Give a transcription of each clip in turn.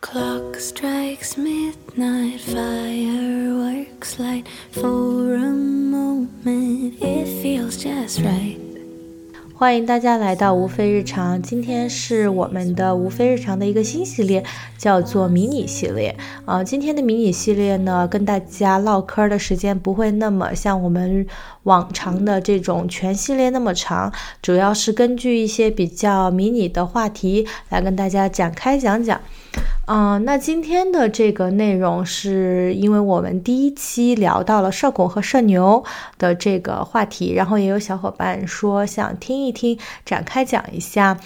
Clock strikes midnight, fireworks light. For a moment, it feels just right. 欢迎大家来到无非日常，今天是我们的无非日常的一个新系列，叫做迷你系列。啊，今天的迷你系列呢，跟大家唠嗑的时间不会那么像我们往常的这种全系列那么长，主要是根据一些比较迷你的话题来跟大家展开讲讲。嗯，那今天的这个内容是因为我们第一期聊到了社恐和社牛的这个话题，然后也有小伙伴说想听一听，展开讲一下。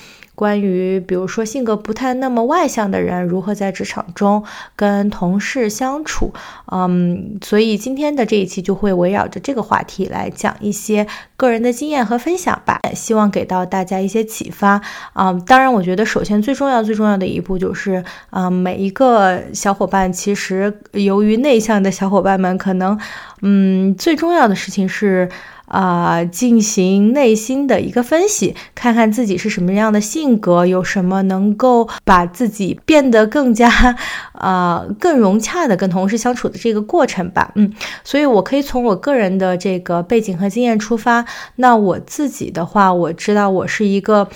关于比如说性格不太那么外向的人如何在职场中跟同事相处，嗯，所以今天的这一期就会围绕着这个话题来讲一些个人的经验和分享吧，希望给到大家一些启发。嗯，当然，我觉得首先最重要最重要的一步就是，嗯，每一个小伙伴其实由于内向的小伙伴们可能，嗯，最重要的事情是。啊，进行内心的一个分析，看看自己是什么样的性格，有什么能够把自己变得更加，啊，更融洽的跟同事相处的这个过程吧。嗯，所以我可以从我个人的这个背景和经验出发。那我自己的话，我知道我是一个。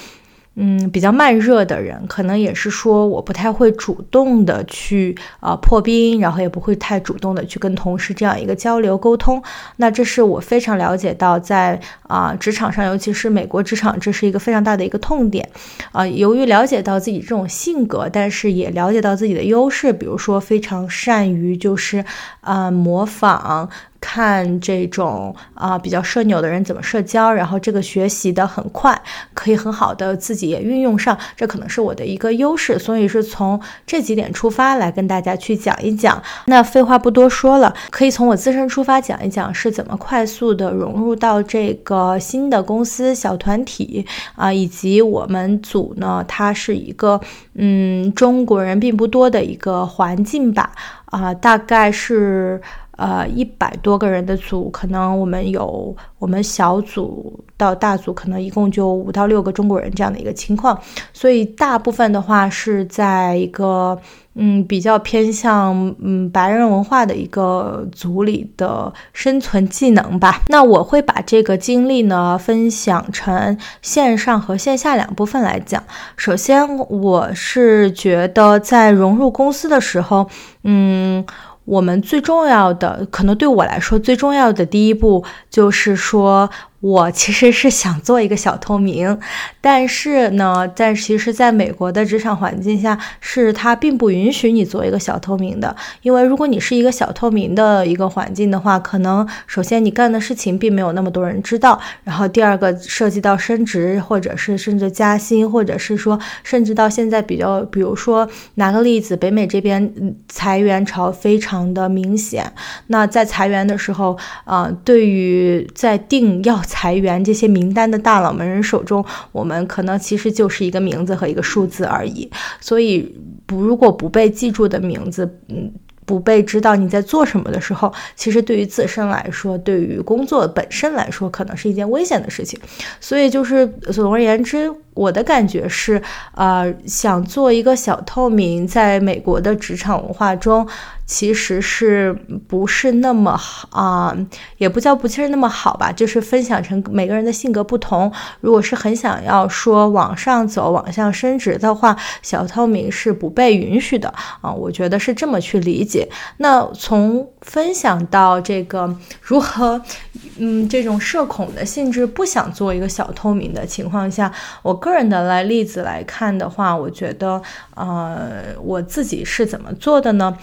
嗯，比较慢热的人，可能也是说我不太会主动的去啊破冰，然后也不会太主动的去跟同事这样一个交流沟通。那这是我非常了解到，在啊职场上，尤其是美国职场，这是一个非常大的一个痛点。啊，由于了解到自己这种性格，但是也了解到自己的优势，比如说非常善于就是啊模仿。看这种啊比较社牛的人怎么社交，然后这个学习的很快，可以很好的自己也运用上，这可能是我的一个优势，所以是从这几点出发来跟大家去讲一讲。那废话不多说了，可以从我自身出发讲一讲是怎么快速的融入到这个新的公司小团体啊，以及我们组呢，它是一个嗯中国人并不多的一个环境吧啊，大概是。呃，一百多个人的组，可能我们有我们小组到大组，可能一共就五到六个中国人这样的一个情况，所以大部分的话是在一个嗯比较偏向嗯白人文化的一个组里的生存技能吧。那我会把这个经历呢分享成线上和线下两部分来讲。首先，我是觉得在融入公司的时候，嗯。我们最重要的，可能对我来说最重要的第一步，就是说。我其实是想做一个小透明，但是呢，在其实在美国的职场环境下，是它并不允许你做一个小透明的。因为如果你是一个小透明的一个环境的话，可能首先你干的事情并没有那么多人知道，然后第二个涉及到升职，或者是甚至加薪，或者是说甚至到现在比较，比如说拿个例子，北美这边裁员潮非常的明显。那在裁员的时候，啊，对于在定要。裁员这些名单的大佬们人手中，我们可能其实就是一个名字和一个数字而已。所以，不如果不被记住的名字，嗯，不被知道你在做什么的时候，其实对于自身来说，对于工作本身来说，可能是一件危险的事情。所以，就是总而言之。我的感觉是，呃，想做一个小透明，在美国的职场文化中，其实是不是那么好啊？也不叫不其实那么好吧，就是分享成每个人的性格不同。如果是很想要说往上走、往上升职的话，小透明是不被允许的啊。我觉得是这么去理解。那从分享到这个如何，嗯，这种社恐的性质不想做一个小透明的情况下，我。个人的来例子来看的话，我觉得，呃，我自己是怎么做的呢？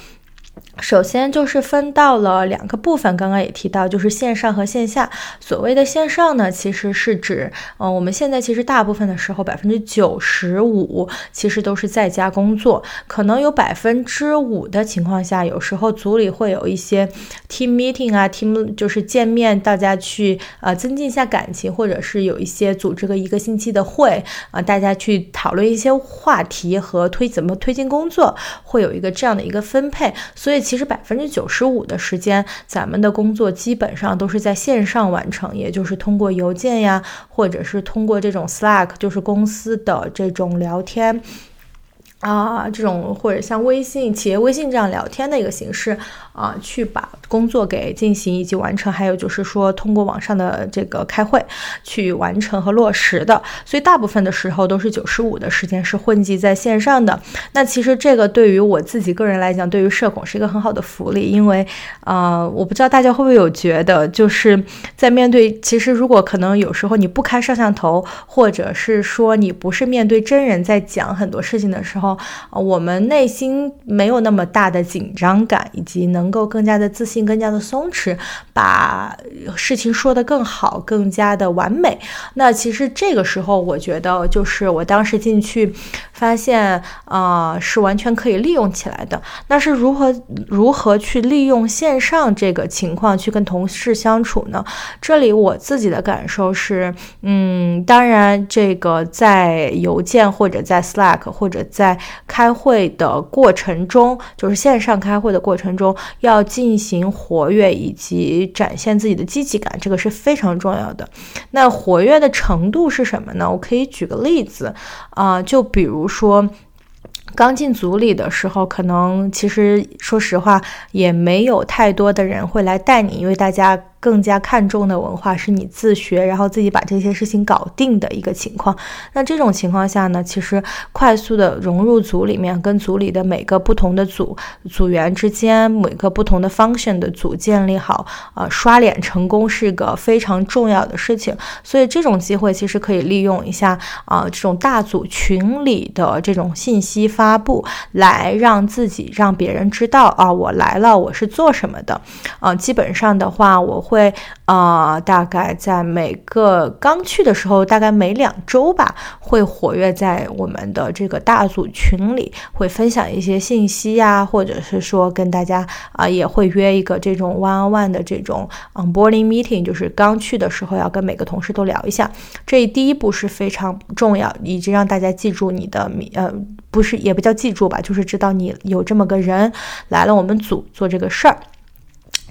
首先就是分到了两个部分，刚刚也提到，就是线上和线下。所谓的线上呢，其实是指，呃，我们现在其实大部分的时候，百分之九十五其实都是在家工作，可能有百分之五的情况下，有时候组里会有一些 team meeting 啊，team 就是见面，大家去呃增进一下感情，或者是有一些组织个一个星期的会啊，大家去讨论一些话题和推怎么推进工作，会有一个这样的一个分配。所以其实百分之九十五的时间，咱们的工作基本上都是在线上完成，也就是通过邮件呀，或者是通过这种 Slack，就是公司的这种聊天。啊，这种或者像微信、企业微信这样聊天的一个形式啊，去把工作给进行以及完成，还有就是说通过网上的这个开会去完成和落实的。所以大部分的时候都是九十五的时间是混迹在线上的。那其实这个对于我自己个人来讲，对于社恐是一个很好的福利，因为啊，我不知道大家会不会有觉得，就是在面对其实如果可能有时候你不开摄像头，或者是说你不是面对真人在讲很多事情的时候。啊，我们内心没有那么大的紧张感，以及能能够更加的自信、更加的松弛，把事情说得更好、更加的完美。那其实这个时候，我觉得就是我当时进去发现，啊，是完全可以利用起来的。那是如何如何去利用线上这个情况去跟同事相处呢？这里我自己的感受是，嗯，当然这个在邮件或者在 Slack 或者在开会的过程中，就是线上开会的过程中，要进行活跃以及展现自己的积极感，这个是非常重要的。那活跃的程度是什么呢？我可以举个例子啊，就比如说刚进组里的时候，可能其实说实话也没有太多的人会来带你，因为大家。更加看重的文化是你自学，然后自己把这些事情搞定的一个情况。那这种情况下呢，其实快速的融入组里面，跟组里的每个不同的组组员之间，每个不同的 function 的组建立好，呃，刷脸成功是个非常重要的事情。所以这种机会其实可以利用一下啊，这种大组群里的这种信息发布，来让自己让别人知道啊，我来了，我是做什么的。啊，基本上的话，我会。会啊，大概在每个刚去的时候，大概每两周吧，会活跃在我们的这个大组群里，会分享一些信息呀，或者是说跟大家啊，也会约一个这种 one on one 的这种 onboarding meeting，就是刚去的时候要跟每个同事都聊一下。这第一步是非常重要，以及让大家记住你的名呃，不是也不叫记住吧，就是知道你有这么个人来了我们组做这个事儿。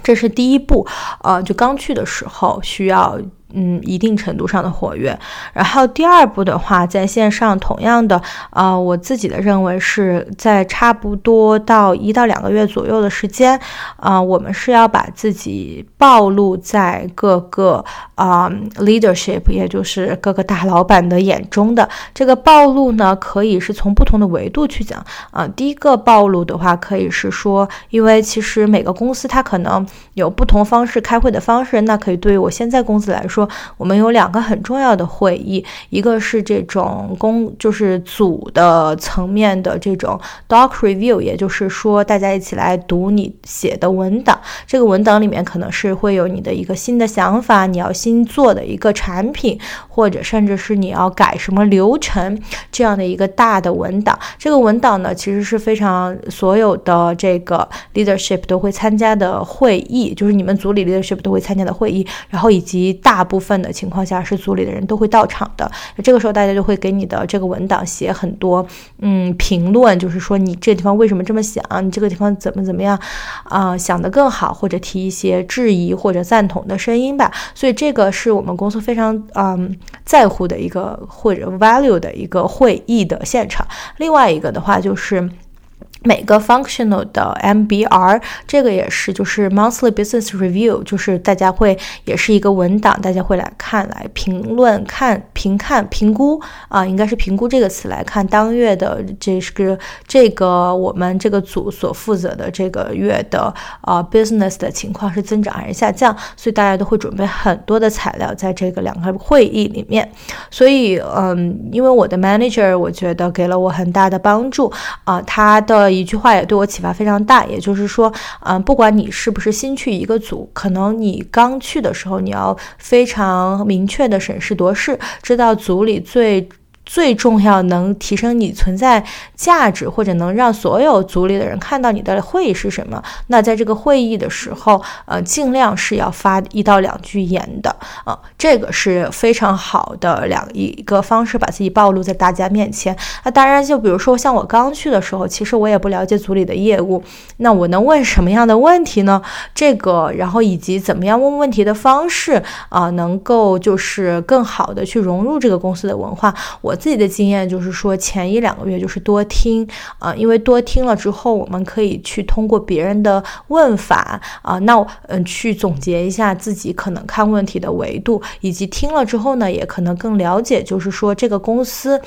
这是第一步，呃，就刚去的时候需要。嗯，一定程度上的活跃。然后第二步的话，在线上同样的，呃，我自己的认为是在差不多到一到两个月左右的时间，啊，我们是要把自己暴露在各个啊 leadership，也就是各个大老板的眼中的。这个暴露呢，可以是从不同的维度去讲。啊，第一个暴露的话，可以是说，因为其实每个公司它可能有不同方式开会的方式，那可以对于我现在公司来说。我们有两个很重要的会议，一个是这种公，就是组的层面的这种 doc review，也就是说大家一起来读你写的文档。这个文档里面可能是会有你的一个新的想法，你要新做的一个产品，或者甚至是你要改什么流程这样的一个大的文档。这个文档呢，其实是非常所有的这个 leadership 都会参加的会议，就是你们组里 leadership 都会参加的会议，然后以及大。部分的情况下是组里的人都会到场的，那这个时候大家就会给你的这个文档写很多嗯评论，就是说你这地方为什么这么想，你这个地方怎么怎么样啊，想得更好，或者提一些质疑或者赞同的声音吧。所以这个是我们公司非常嗯在乎的一个或者 value 的一个会议的现场。另外一个的话就是。每个 functional 的 MBR，这个也是就是 monthly business review，就是大家会也是一个文档，大家会来看来评论看评看评估啊，应该是评估这个词来看当月的这个这个我们这个组所负责的这个月的啊 business 的情况是增长还是下降，所以大家都会准备很多的材料在这个两个会议里面，所以嗯，因为我的 manager 我觉得给了我很大的帮助啊，他的。一句话也对我启发非常大，也就是说，嗯，不管你是不是新去一个组，可能你刚去的时候，你要非常明确的审时度势，知道组里最。最重要能提升你存在价值，或者能让所有组里的人看到你的会议是什么？那在这个会议的时候，呃，尽量是要发一到两句言的啊，这个是非常好的两一个方式，把自己暴露在大家面前。那当然，就比如说像我刚去的时候，其实我也不了解组里的业务，那我能问什么样的问题呢？这个，然后以及怎么样问问题的方式啊，能够就是更好的去融入这个公司的文化，我。我自己的经验就是说，前一两个月就是多听啊，因为多听了之后，我们可以去通过别人的问法啊，那嗯去总结一下自己可能看问题的维度，以及听了之后呢，也可能更了解，就是说这个公司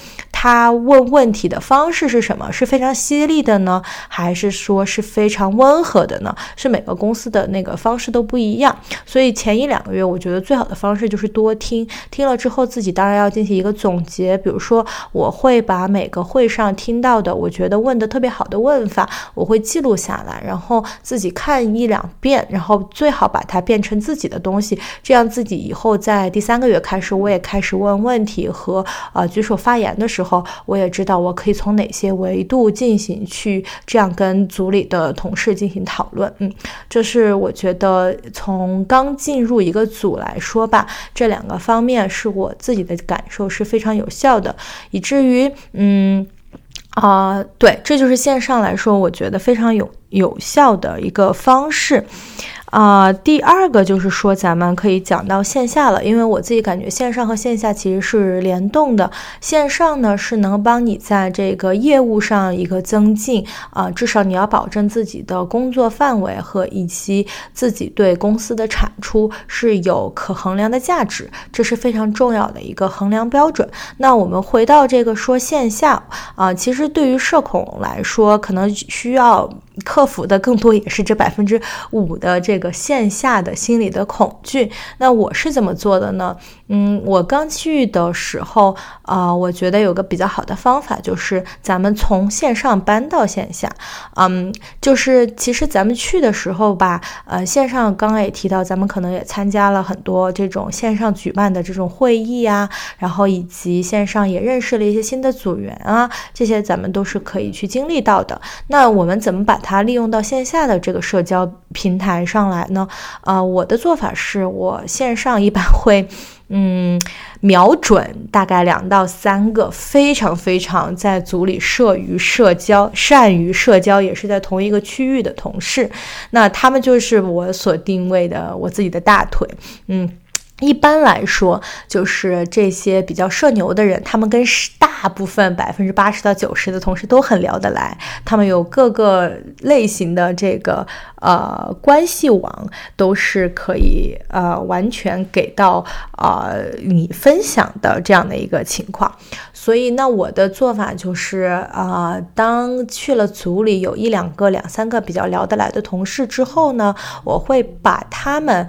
他问问题的方式是什么，是非常犀利的呢，还是说是非常温和的呢？是每个公司的那个方式都不一样，所以前一两个月，我觉得最好的方式就是多听，听了之后自己当然要进行一个总结。比如说，我会把每个会上听到的，我觉得问的特别好的问法，我会记录下来，然后自己看一两遍，然后最好把它变成自己的东西，这样自己以后在第三个月开始，我也开始问问题和呃举手发言的时候，我也知道我可以从哪些维度进行去这样跟组里的同事进行讨论。嗯，这是我觉得从刚进入一个组来说吧，这两个方面是我自己的感受是非常有效的，以至于嗯啊，对，这就是线上来说，我觉得非常有有效的一个方式。啊，第二个就是说，咱们可以讲到线下了，因为我自己感觉线上和线下其实是联动的。线上呢是能帮你在这个业务上一个增进啊，至少你要保证自己的工作范围和以及自己对公司的产出是有可衡量的价值，这是非常重要的一个衡量标准。那我们回到这个说线下啊，其实对于社恐来说，可能需要。克服的更多也是这百分之五的这个线下的心理的恐惧。那我是怎么做的呢？嗯，我刚去的时候，啊，我觉得有个比较好的方法，就是咱们从线上搬到线下。嗯，就是其实咱们去的时候吧，呃，线上刚刚也提到，咱们可能也参加了很多这种线上举办的这种会议啊，然后以及线上也认识了一些新的组员啊，这些咱们都是可以去经历到的。那我们怎么把它利用到线下的这个社交平台上来呢？呃，我的做法是我线上一般会。嗯，瞄准大概两到三个非常非常在组里善于社交、善于社交，也是在同一个区域的同事，那他们就是我所定位的我自己的大腿。嗯。一般来说，就是这些比较社牛的人，他们跟大部分百分之八十到九十的同事都很聊得来，他们有各个类型的这个呃关系网，都是可以呃完全给到呃你分享的这样的一个情况。所以，那我的做法就是啊，当去了组里有一两个、两三个比较聊得来的同事之后呢，我会把他们。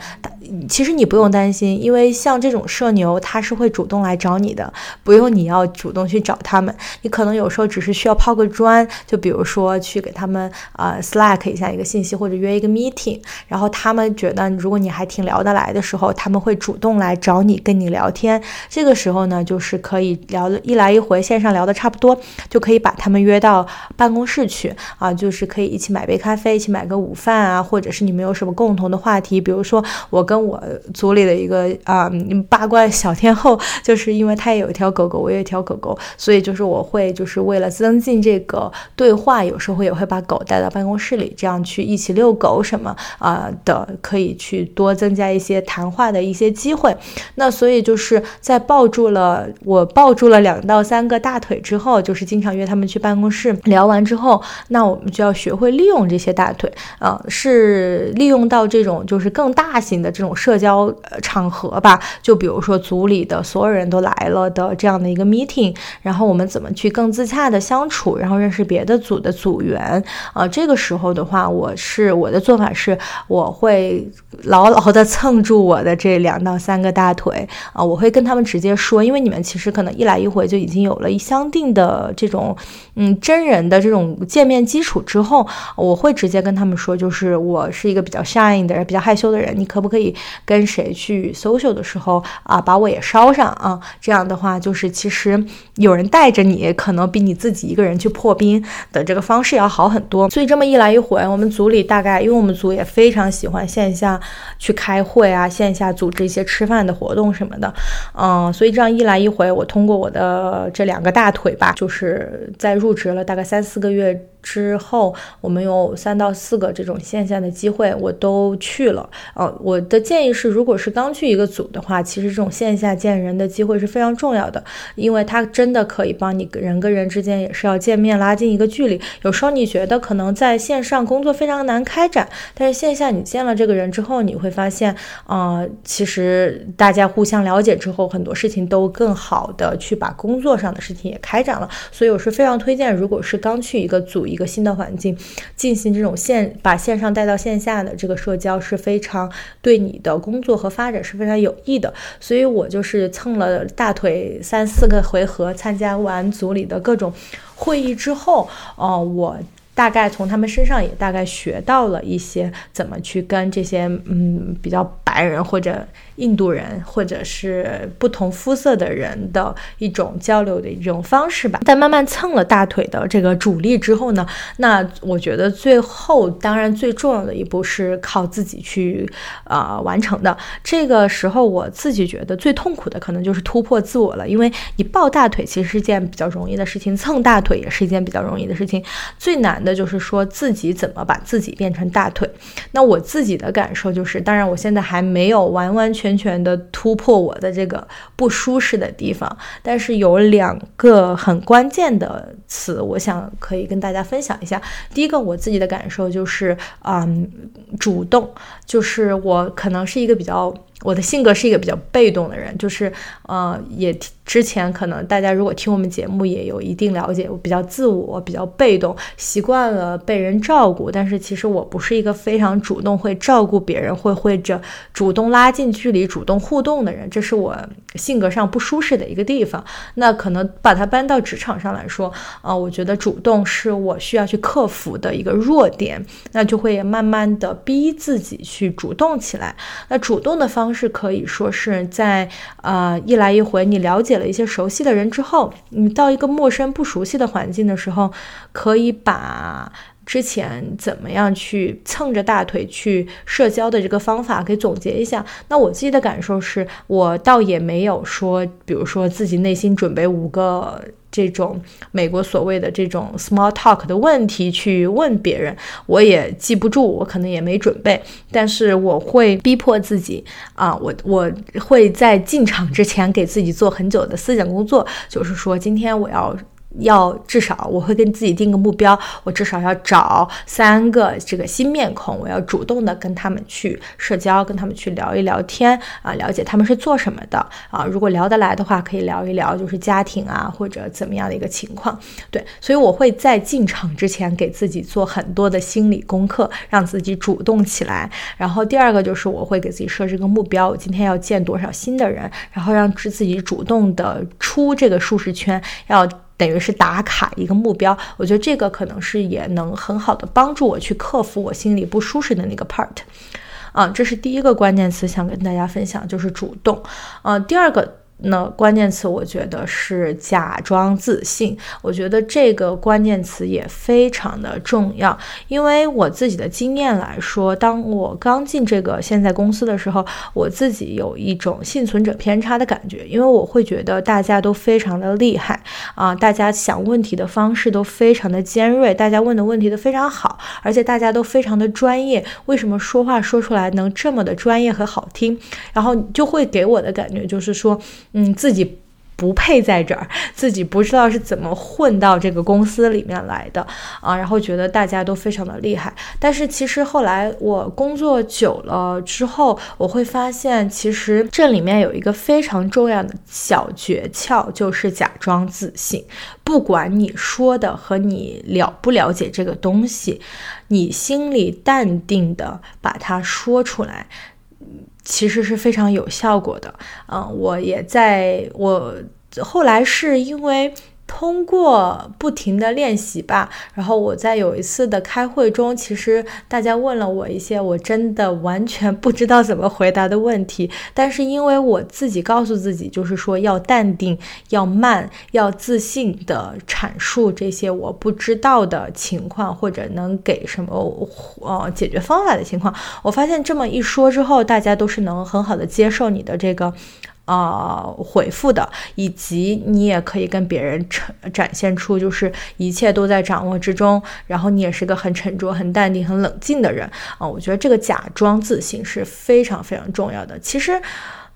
其实你不用担心，因为像这种社牛，他是会主动来找你的，不用你要主动去找他们。你可能有时候只是需要抛个砖，就比如说去给他们呃 Slack 一下一个信息，或者约一个 meeting，然后他们觉得如果你还挺聊得来的时候，他们会主动来找你跟你聊天。这个时候呢，就是可以聊一来来一回，线上聊的差不多，就可以把他们约到办公室去啊，就是可以一起买杯咖啡，一起买个午饭啊，或者是你们有什么共同的话题，比如说我跟我组里的一个啊八卦小天后，就是因为他也有一条狗狗，我有一条狗狗，所以就是我会就是为了增进这个对话，有时候也会把狗带到办公室里，这样去一起遛狗什么啊的，可以去多增加一些谈话的一些机会。那所以就是在抱住了我抱住了两到三个大腿之后，就是经常约他们去办公室聊完之后，那我们就要学会利用这些大腿。啊，是利用到这种就是更大型的这种。社交场合吧，就比如说组里的所有人都来了的这样的一个 meeting，然后我们怎么去更自洽的相处，然后认识别的组的组员。啊，这个时候的话，我是我的做法是，我会牢牢的蹭住我的这两到三个大腿。啊，我会跟他们直接说，因为你们其实可能一来一回就已经有了一相定的这种嗯真人的这种见面基础之后，我会直接跟他们说，就是我是一个比较 shy 的人，比较害羞的人，你可不可以？跟谁去 social 的时候啊，把我也捎上啊，这样的话就是其实有人带着你，可能比你自己一个人去破冰的这个方式要好很多。所以这么一来一回，我们组里大概，因为我们组也非常喜欢线下去开会啊，线下组织一些吃饭的活动什么的，嗯，所以这样一来一回，我通过我的这两个大腿吧，就是在入职了大概三四个月。之后，我们有三到四个这种线下的机会，我都去了。呃，我的建议是，如果是刚去一个组的话，其实这种线下见人的机会是非常重要的，因为它真的可以帮你人跟人之间也是要见面，拉近一个距离。有时候你觉得可能在线上工作非常难开展，但是线下你见了这个人之后，你会发现，啊，其实大家互相了解之后，很多事情都更好的去把工作上的事情也开展了。所以我是非常推荐，如果是刚去一个组。一一个新的环境，进行这种线把线上带到线下的这个社交是非常对你的工作和发展是非常有益的。所以我就是蹭了大腿三四个回合，参加完组里的各种会议之后，哦，我大概从他们身上也大概学到了一些怎么去跟这些嗯比较白人或者。印度人或者是不同肤色的人的一种交流的一种方式吧。在慢慢蹭了大腿的这个主力之后呢，那我觉得最后当然最重要的一步是靠自己去呃完成的。这个时候我自己觉得最痛苦的可能就是突破自我了，因为你抱大腿其实是件比较容易的事情，蹭大腿也是一件比较容易的事情。最难的就是说自己怎么把自己变成大腿。那我自己的感受就是，当然我现在还没有完完全。全全的突破我的这个不舒适的地方，但是有两个很关键的词，我想可以跟大家分享一下。第一个，我自己的感受就是，嗯，主动，就是我可能是一个比较。我的性格是一个比较被动的人，就是，呃，也之前可能大家如果听我们节目也有一定了解，我比较自我，比较被动，习惯了被人照顾，但是其实我不是一个非常主动会照顾别人，会会着主动拉近距离、主动互动的人，这是我性格上不舒适的一个地方。那可能把它搬到职场上来说，啊，我觉得主动是我需要去克服的一个弱点，那就会慢慢的逼自己去主动起来。那主动的方。式可以说是在呃一来一回，你了解了一些熟悉的人之后，你到一个陌生不熟悉的环境的时候，可以把之前怎么样去蹭着大腿去社交的这个方法给总结一下。那我自己的感受是，我倒也没有说，比如说自己内心准备五个。这种美国所谓的这种 small talk 的问题去问别人，我也记不住，我可能也没准备，但是我会逼迫自己啊，我我会在进场之前给自己做很久的思想工作，就是说今天我要。要至少我会跟自己定个目标，我至少要找三个这个新面孔，我要主动的跟他们去社交，跟他们去聊一聊天啊，了解他们是做什么的啊。如果聊得来的话，可以聊一聊就是家庭啊或者怎么样的一个情况。对，所以我会在进场之前给自己做很多的心理功课，让自己主动起来。然后第二个就是我会给自己设置个目标，我今天要见多少新的人，然后让自己主动的出这个舒适圈，要。等于是打卡一个目标，我觉得这个可能是也能很好的帮助我去克服我心里不舒适的那个 part，啊，这是第一个关键词想跟大家分享，就是主动，啊，第二个。那关键词我觉得是假装自信，我觉得这个关键词也非常的重要，因为我自己的经验来说，当我刚进这个现在公司的时候，我自己有一种幸存者偏差的感觉，因为我会觉得大家都非常的厉害啊，大家想问题的方式都非常的尖锐，大家问的问题都非常好，而且大家都非常的专业，为什么说话说出来能这么的专业和好听？然后就会给我的感觉就是说。嗯，自己不配在这儿，自己不知道是怎么混到这个公司里面来的啊，然后觉得大家都非常的厉害。但是其实后来我工作久了之后，我会发现，其实这里面有一个非常重要的小诀窍，就是假装自信。不管你说的和你了不了解这个东西，你心里淡定的把它说出来。其实是非常有效果的，嗯，我也在我后来是因为。通过不停的练习吧，然后我在有一次的开会中，其实大家问了我一些我真的完全不知道怎么回答的问题，但是因为我自己告诉自己，就是说要淡定，要慢，要自信的阐述这些我不知道的情况或者能给什么呃解决方法的情况，我发现这么一说之后，大家都是能很好的接受你的这个。啊回复的，以及你也可以跟别人呈展现出就是一切都在掌握之中，然后你也是个很沉着、很淡定、很冷静的人啊。我觉得这个假装自信是非常非常重要的。其实。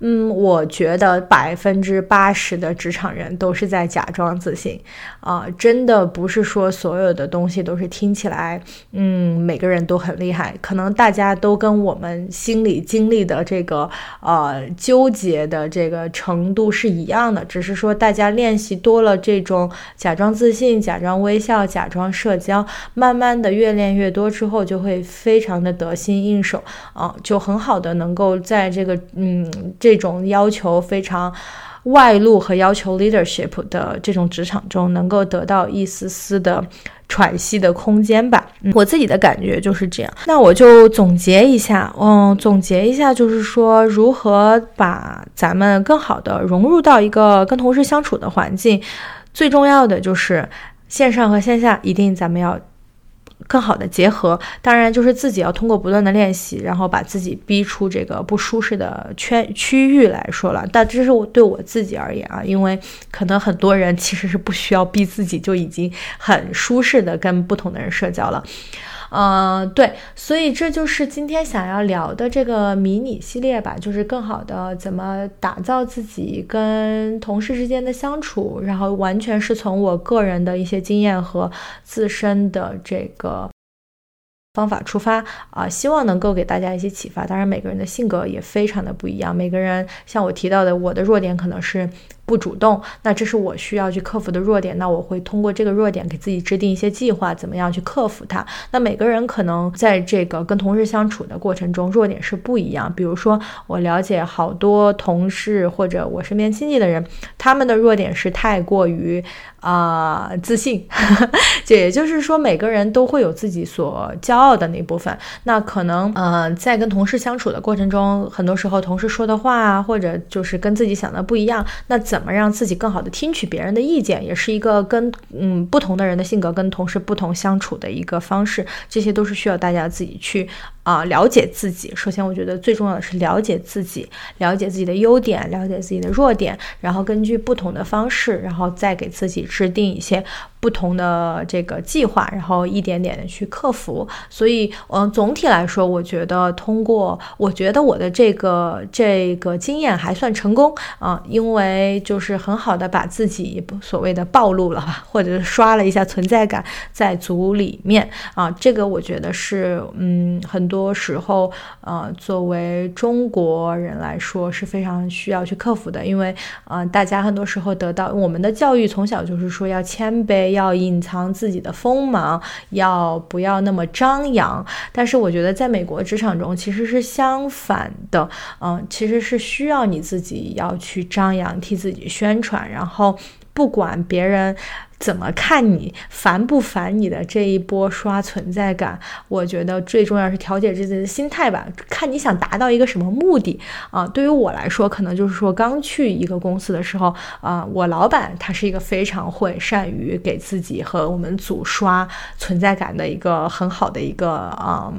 嗯，我觉得百分之八十的职场人都是在假装自信，啊，真的不是说所有的东西都是听起来，嗯，每个人都很厉害，可能大家都跟我们心里经历的这个呃纠结的这个程度是一样的，只是说大家练习多了这种假装自信、假装微笑、假装社交，慢慢的越练越多之后，就会非常的得心应手，啊，就很好的能够在这个嗯这。这种要求非常外露和要求 leadership 的这种职场中，能够得到一丝丝的喘息的空间吧。我自己的感觉就是这样。那我就总结一下，嗯，总结一下，就是说如何把咱们更好的融入到一个跟同事相处的环境。最重要的就是线上和线下一定咱们要。更好的结合，当然就是自己要通过不断的练习，然后把自己逼出这个不舒适的圈区域来说了。但这是我对我自己而言啊，因为可能很多人其实是不需要逼自己就已经很舒适的跟不同的人社交了。嗯，对，所以这就是今天想要聊的这个迷你系列吧，就是更好的怎么打造自己跟同事之间的相处，然后完全是从我个人的一些经验和自身的这个方法出发啊，希望能够给大家一些启发。当然，每个人的性格也非常的不一样，每个人像我提到的，我的弱点可能是。不主动，那这是我需要去克服的弱点。那我会通过这个弱点给自己制定一些计划，怎么样去克服它？那每个人可能在这个跟同事相处的过程中，弱点是不一样。比如说，我了解好多同事或者我身边亲戚的人，他们的弱点是太过于啊自信。这也就是说，每个人都会有自己所骄傲的那部分。那可能呃，在跟同事相处的过程中，很多时候同事说的话啊，或者就是跟自己想的不一样，那怎么让自己更好的听取别人的意见，也是一个跟嗯不同的人的性格跟同事不同相处的一个方式，这些都是需要大家自己去。啊，了解自己。首先，我觉得最重要的是了解自己，了解自己的优点，了解自己的弱点，然后根据不同的方式，然后再给自己制定一些不同的这个计划，然后一点点的去克服。所以，嗯，总体来说，我觉得通过，我觉得我的这个这个经验还算成功啊，因为就是很好的把自己所谓的暴露了吧，或者是刷了一下存在感在组里面啊，这个我觉得是嗯很。多时候，呃，作为中国人来说是非常需要去克服的，因为，呃，大家很多时候得到我们的教育从小就是说要谦卑，要隐藏自己的锋芒，要不要那么张扬。但是我觉得在美国职场中其实是相反的，嗯，其实是需要你自己要去张扬，替自己宣传，然后不管别人。怎么看你烦不烦你的这一波刷存在感？我觉得最重要是调节自己的心态吧。看你想达到一个什么目的啊？对于我来说，可能就是说刚去一个公司的时候啊，我老板他是一个非常会善于给自己和我们组刷存在感的一个很好的一个啊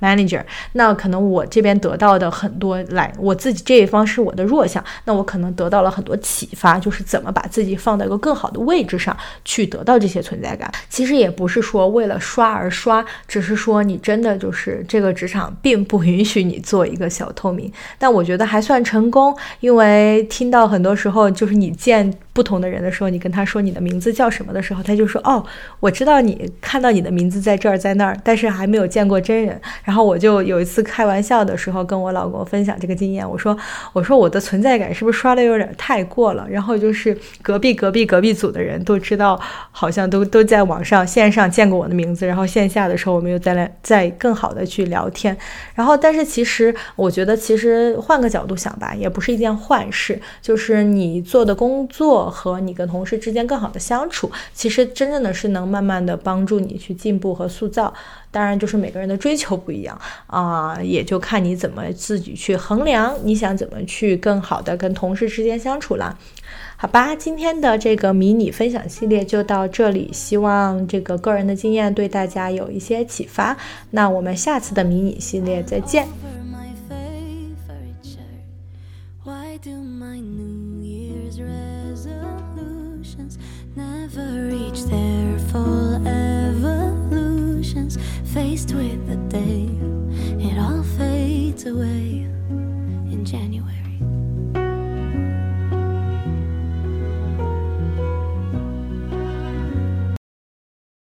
manager。那可能我这边得到的很多来，我自己这一方是我的弱项，那我可能得到了很多启发，就是怎么把自己放到一个更好的位置上。去得到这些存在感，其实也不是说为了刷而刷，只是说你真的就是这个职场并不允许你做一个小透明。但我觉得还算成功，因为听到很多时候就是你见。不同的人的时候，你跟他说你的名字叫什么的时候，他就说哦，我知道你看到你的名字在这儿在那儿，但是还没有见过真人。然后我就有一次开玩笑的时候跟我老公分享这个经验，我说 我说我的存在感是不是刷的有点太过了？然后就是隔壁隔壁隔壁组的人都知道，好像都都在网上线上见过我的名字，然后线下的时候我们又再来再更好的去聊天。然后但是其实我觉得其实换个角度想吧，也不是一件坏事，就是你做的工作。和你跟同事之间更好的相处，其实真正的是能慢慢的帮助你去进步和塑造。当然，就是每个人的追求不一样啊，也就看你怎么自己去衡量，你想怎么去更好的跟同事之间相处了。好吧，今天的这个迷你分享系列就到这里，希望这个个人的经验对大家有一些启发。那我们下次的迷你系列再见。faced with the day, it all fades away.